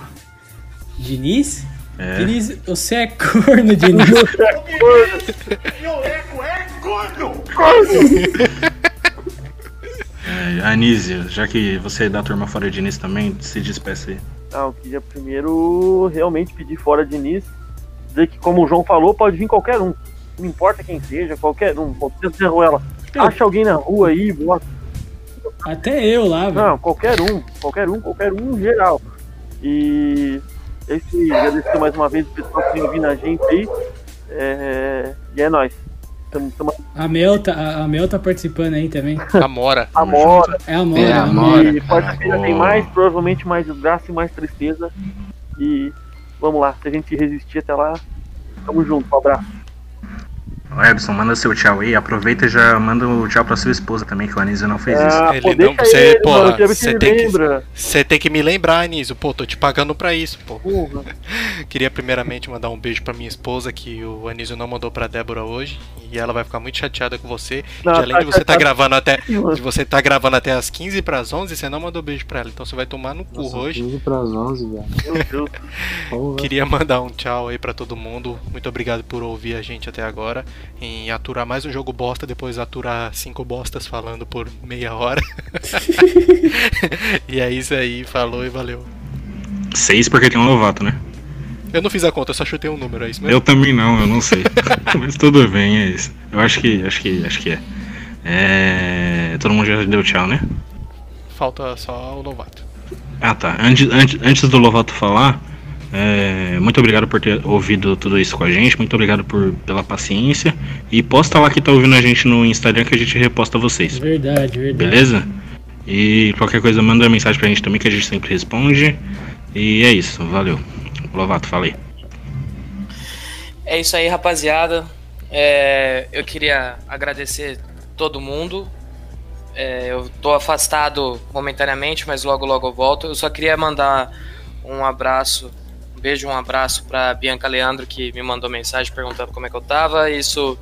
Diniz? É. Diniz, você é corno, Diniz. É, Anísio, já que você é da turma fora de Diniz também, se despeça aí. Não, eu queria primeiro realmente pedir fora de Diniz. Dizer que, como o João falou, pode vir qualquer um. Não importa quem seja, qualquer um. Pode ser ela. Acha alguém na rua aí, bota. Até eu lá, velho. Não, qualquer um. Qualquer um, qualquer um em geral. E esse agradecer mais uma vez o pessoal que vem ouvindo a gente aí. É, e é nóis. Tamo, tamo A Mel, tá, a- a Mel tá participando aí também. Amora. amora. É a Mora. É, a a Mora. Mora. E quarta-feira tem mais, provavelmente mais desgraça e mais tristeza. E vamos lá, se a gente resistir até lá, tamo junto, um abraço. Ô, Ebson, manda seu tchau aí. Aproveita e já manda o tchau pra sua esposa também, que o Anísio não fez isso. Ah, Ele pô, não, você, ele, porra, se você tem que-. Você tem que me lembrar, Anísio. Pô, tô te pagando pra isso, pô. Queria primeiramente mandar um beijo pra minha esposa, que o Anísio não mandou pra Débora hoje. E ela vai ficar muito chateada com você. Não, de além tá de você tá gravando até. De você tá gravando até as 15 pras 11, você não mandou beijo pra ela. Então você vai tomar no cu Nossa, hoje. 15 pras 11, velho. Meu Deus. Queria mandar um tchau aí pra todo mundo. Muito obrigado por ouvir a gente até agora. Em aturar mais um jogo bosta, depois aturar cinco bostas falando por meia hora. e é isso aí, falou e valeu. Seis porque tem um Lovato, né? Eu não fiz a conta, eu só chutei um número, é isso mesmo? Eu também não, eu não sei. Mas tudo bem, é isso. Eu acho que. Acho que. Acho que é. É. Todo mundo já deu tchau, né? Falta só o Lovato. Ah tá. Antes, antes, antes do Lovato falar, é, muito obrigado por ter ouvido tudo isso com a gente, muito obrigado por, pela paciência. E posta lá que tá ouvindo a gente no Instagram que a gente reposta vocês. Verdade, verdade. Beleza? E qualquer coisa manda mensagem pra gente também que a gente sempre responde. E é isso, valeu. Lovato, falei. É isso aí, rapaziada. É, eu queria agradecer todo mundo. É, eu tô afastado momentaneamente, mas logo logo eu volto. Eu só queria mandar um abraço, beijo, um abraço pra Bianca Leandro que me mandou mensagem perguntando como é que eu tava. Isso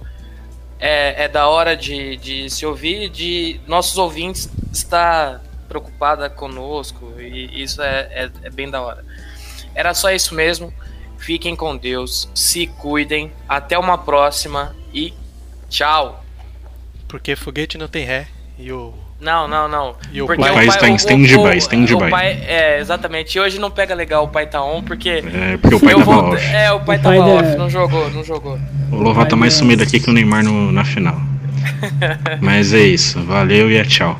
é, é da hora de, de se ouvir, de nossos ouvintes estar preocupada conosco e isso é, é, é bem da hora. Era só isso mesmo. Fiquem com Deus, se cuidem. Até uma próxima e tchau. Porque foguete não tem ré e o. Não, não, não. E o Porque pai pai está em stand-by, stand-by. o pai- É, exatamente. E hoje não pega legal o pai tá on, porque. É, porque o pai tava vou- off. É, o pai O tava pai off, não jogou, não jogou. O Lovato tá mais sumido aqui que o Neymar no- na final. Mas é isso, valeu e é tchau.